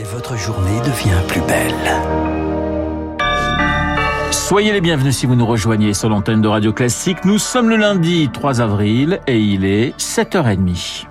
Et votre journée devient plus belle. Soyez les bienvenus si vous nous rejoignez sur l'antenne de Radio Classique. Nous sommes le lundi 3 avril et il est 7h30.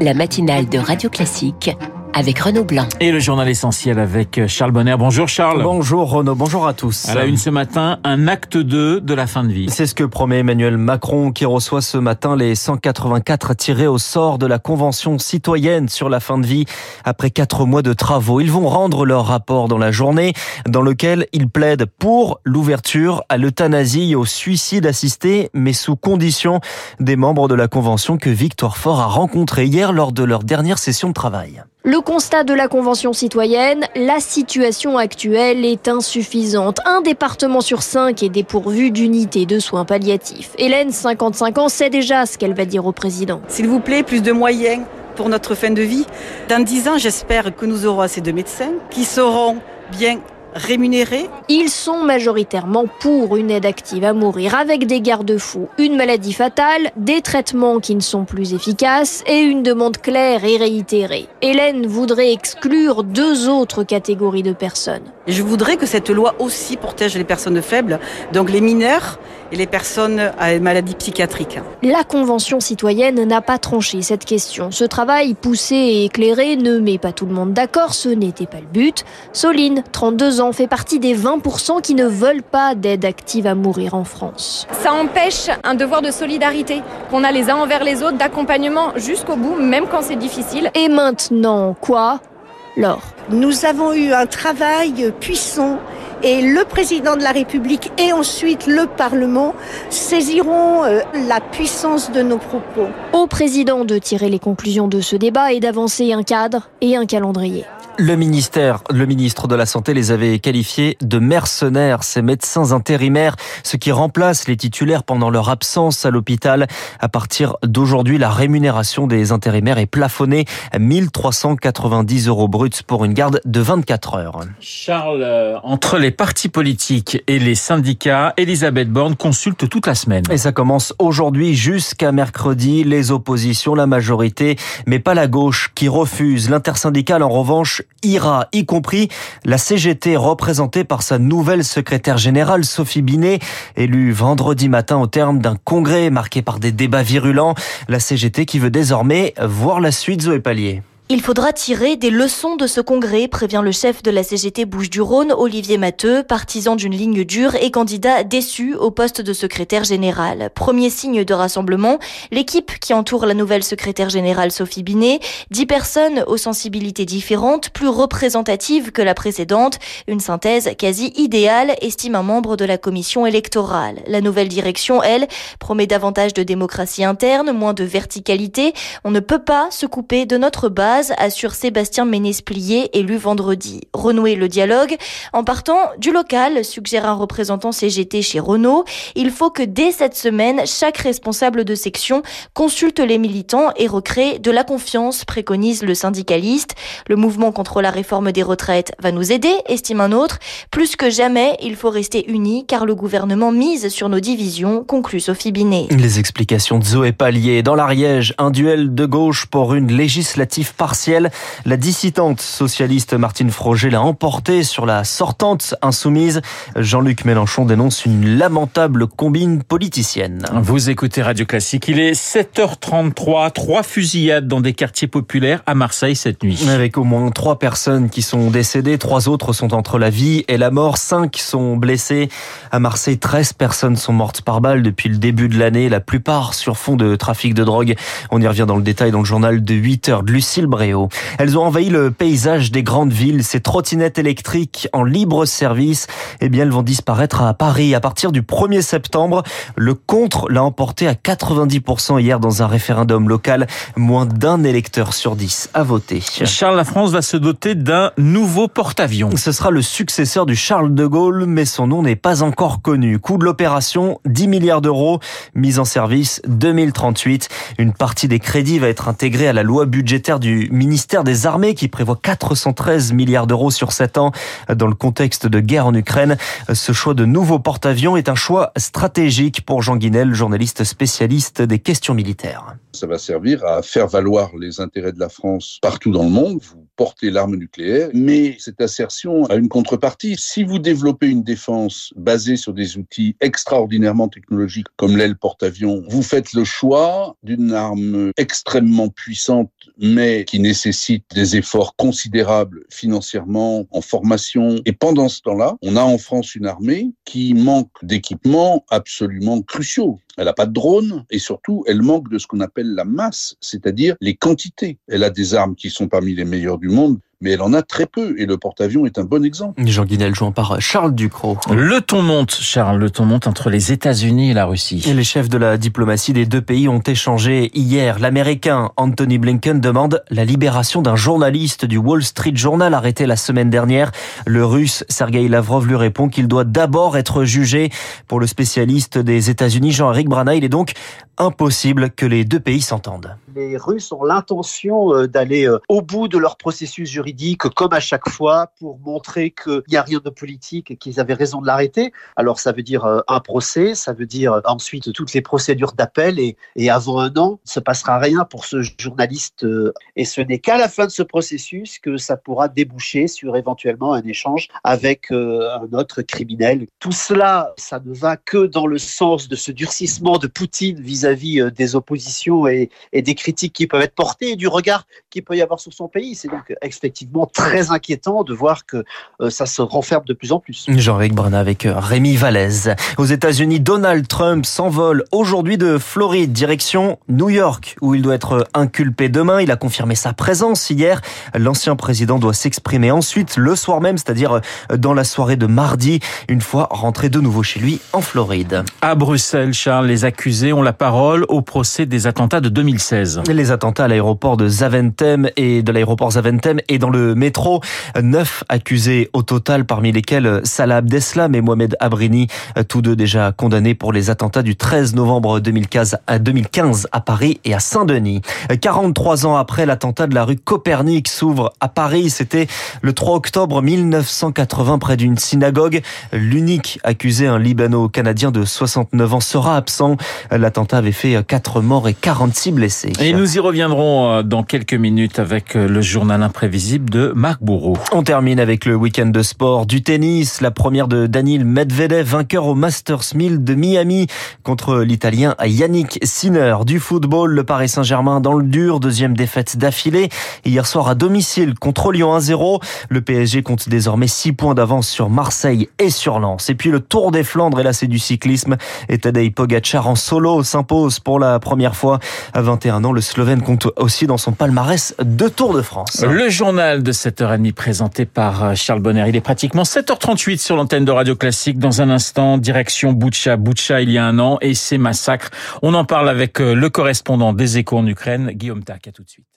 La matinale de Radio Classique avec Renaud Blanc. Et le journal essentiel avec Charles Bonner. Bonjour Charles. Bonjour Renaud, bonjour à tous. À la une ce matin, un acte 2 de la fin de vie. C'est ce que promet Emmanuel Macron qui reçoit ce matin les 184 tirés au sort de la Convention citoyenne sur la fin de vie après quatre mois de travaux. Ils vont rendre leur rapport dans la journée dans lequel ils plaident pour l'ouverture à l'euthanasie et au suicide assisté, mais sous condition des membres de la Convention que Victoire Fort a rencontré hier lors de leur dernière session de travail. Le constat de la Convention citoyenne, la situation actuelle est insuffisante. Un département sur cinq est dépourvu d'unités de soins palliatifs. Hélène, 55 ans, sait déjà ce qu'elle va dire au président. S'il vous plaît, plus de moyens pour notre fin de vie. Dans dix ans, j'espère que nous aurons assez de médecins qui seront bien rémunérés. Ils sont majoritairement pour une aide active à mourir avec des garde-fous, une maladie fatale, des traitements qui ne sont plus efficaces et une demande claire et réitérée. Hélène voudrait exclure deux autres catégories de personnes. Et je voudrais que cette loi aussi protège les personnes faibles, donc les mineurs et les personnes à maladie psychiatrique. La Convention citoyenne n'a pas tranché cette question. Ce travail poussé et éclairé ne met pas tout le monde d'accord, ce n'était pas le but. Soline, 32 ans, fait partie des 20% qui ne veulent pas d'aide active à mourir en France. Ça empêche un devoir de solidarité qu'on a les uns envers les autres, d'accompagnement jusqu'au bout, même quand c'est difficile. Et maintenant, quoi? Nous avons eu un travail puissant et le président de la République et ensuite le Parlement saisiront euh, la puissance de nos propos. Au président de tirer les conclusions de ce débat et d'avancer un cadre et un calendrier. Le ministère, le ministre de la Santé les avait qualifiés de mercenaires, ces médecins intérimaires, ce qui remplace les titulaires pendant leur absence à l'hôpital. À partir d'aujourd'hui, la rémunération des intérimaires est plafonnée à 1390 euros bruts pour une garde de 24 heures. Charles, euh, entre les partis politiques et les syndicats, Elisabeth Borne consulte toute la semaine. Et ça commence aujourd'hui jusqu'à mercredi. Les oppositions, la majorité, mais pas la gauche, qui refuse. L'intersyndicale, en revanche, ira, y compris la CGT représentée par sa nouvelle secrétaire générale Sophie Binet, élue vendredi matin au terme d'un congrès marqué par des débats virulents. La CGT qui veut désormais voir la suite Zoé Pallier. Il faudra tirer des leçons de ce congrès, prévient le chef de la CGT Bouches-du-Rhône, Olivier Matteux, partisan d'une ligne dure et candidat déçu au poste de secrétaire général. Premier signe de rassemblement, l'équipe qui entoure la nouvelle secrétaire générale Sophie Binet, dix personnes aux sensibilités différentes, plus représentatives que la précédente, une synthèse quasi idéale, estime un membre de la commission électorale. La nouvelle direction, elle, promet davantage de démocratie interne, moins de verticalité. On ne peut pas se couper de notre base assure Sébastien Ménesplier, élu vendredi. Renouer le dialogue en partant du local, suggère un représentant CGT chez Renault. Il faut que dès cette semaine, chaque responsable de section consulte les militants et recrée de la confiance, préconise le syndicaliste. Le mouvement contre la réforme des retraites va nous aider, estime un autre. Plus que jamais, il faut rester unis car le gouvernement mise sur nos divisions, conclut Sophie Binet. Les explications de Zoé Pallier. Dans l'Ariège, un duel de gauche pour une législative partielle. La dissidente socialiste Martine Froger l'a emporté sur la sortante insoumise. Jean-Luc Mélenchon dénonce une lamentable combine politicienne. Vous écoutez Radio Classique. Il est 7h33. Trois fusillades dans des quartiers populaires à Marseille cette nuit. Avec au moins trois personnes qui sont décédées. Trois autres sont entre la vie et la mort. Cinq sont blessés. À Marseille, 13 personnes sont mortes par balle depuis le début de l'année. La plupart sur fond de trafic de drogue. On y revient dans le détail dans le journal de 8 heures de Lucille Bréau. Elles ont envahi le paysage des grandes villes. Ces trottinettes électriques en libre service, eh bien, elles vont disparaître à Paris à partir du 1er septembre. Le contre l'a emporté à 90% hier dans un référendum local. Moins d'un électeur sur 10 a voté. Charles, la France va se doter d'un nouveau porte-avions. Ce sera le successeur du Charles de Gaulle, mais son nom n'est pas encore connu. Coût de l'opération, 10 milliards d'euros. Mise en service, 2038. Une partie des crédits va être intégrée à la loi budgétaire du ministère des Armées qui prévoit 413 milliards d'euros sur 7 ans dans le contexte de guerre en Ukraine. Ce choix de nouveau porte-avions est un choix stratégique pour Jean Guinel, journaliste spécialiste des questions militaires. Ça va servir à faire valoir les intérêts de la France partout dans le monde. Vous porter l'arme nucléaire, mais cette assertion a une contrepartie. Si vous développez une défense basée sur des outils extraordinairement technologiques comme l'aile porte-avions, vous faites le choix d'une arme extrêmement puissante, mais qui nécessite des efforts considérables financièrement, en formation. Et pendant ce temps-là, on a en France une armée qui manque d'équipements absolument cruciaux. Elle n'a pas de drone et surtout, elle manque de ce qu'on appelle la masse, c'est-à-dire les quantités. Elle a des armes qui sont parmi les meilleures du monde, mais elle en a très peu et le porte-avions est un bon exemple. Jean Guinel jouant par Charles Ducrot. Le ton monte, Charles, le ton monte entre les États-Unis et la Russie. Et les chefs de la diplomatie des deux pays ont échangé hier. L'Américain Anthony Blinken demande la libération d'un journaliste du Wall Street Journal arrêté la semaine dernière. Le Russe Sergei Lavrov lui répond qu'il doit d'abord être jugé. Pour le spécialiste des États-Unis Jean-Éric Brana, il est donc impossible que les deux pays s'entendent. Les Russes ont l'intention euh, d'aller euh, au bout de leur processus juridique, comme à chaque fois, pour montrer qu'il n'y a rien de politique et qu'ils avaient raison de l'arrêter. Alors ça veut dire euh, un procès, ça veut dire ensuite toutes les procédures d'appel et, et avant un an, il ne se passera rien pour ce journaliste. Et ce n'est qu'à la fin de ce processus que ça pourra déboucher sur éventuellement un échange avec un autre criminel. Tout cela, ça ne va que dans le sens de ce durcissement de Poutine vis-à-vis des oppositions et, et des critiques qui peuvent être portées et du regard qu'il peut y avoir sur son pays. C'est donc effectivement très inquiétant de voir que euh, ça se renferme de plus en plus. Jean-Éric Bruna avec euh, Rémi Vallès. Aux États-Unis, Donald Trump s'envole aujourd'hui de Floride, direction New York, où il doit être inculpé demain. Il a confirmé sa présence hier. L'ancien président doit s'exprimer ensuite le soir même, c'est-à-dire euh, dans la soirée de mardi, une fois rentré de nouveau chez lui en Floride. À Bruxelles, Charles, les accusés ont la parole au procès des attentats de 2016. Les attentats à l'aéroport de Zaventem et de l'aéroport Zaventem et dans le métro. Neuf accusés au total, parmi lesquels Salah Abdeslam et Mohamed Abrini, tous deux déjà condamnés pour les attentats du 13 novembre 2015 à 2015 à Paris et à Saint-Denis. 43 ans après l'attentat de la rue Copernic s'ouvre à Paris. C'était le 3 octobre 1980 près d'une synagogue. L'unique accusé, un Libano-Canadien de 69 ans, sera absent. L'attentat avait fait 4 morts et 46 blessés. Et nous y reviendrons euh, dans quelques minutes avec euh, le journal imprévisible de Marc Bourreau. On termine avec le week-end de sport du tennis. La première de Daniel Medvedev, vainqueur au Masters 1000 de Miami contre l'Italien Yannick Sinner. Du football, le Paris Saint-Germain dans le dur, deuxième défaite d'affilée. Hier soir à domicile contre Lyon 1-0. Le PSG compte désormais 6 points d'avance sur Marseille et sur Lens. Et puis le Tour des Flandres, et là c'est du cyclisme. Et Tadej Pogacar en solo s'impose pour la première fois à 21 ans le Slovène compte aussi dans son palmarès deux Tours de France. Le journal de 7h30 présenté par euh, Charles Bonner. Il est pratiquement 7h38 sur l'antenne de Radio Classique. Dans un instant, direction Boucha. Boucha il y a un an et ses massacres. On en parle avec euh, le correspondant des échos en Ukraine, Guillaume Tac. À tout de suite.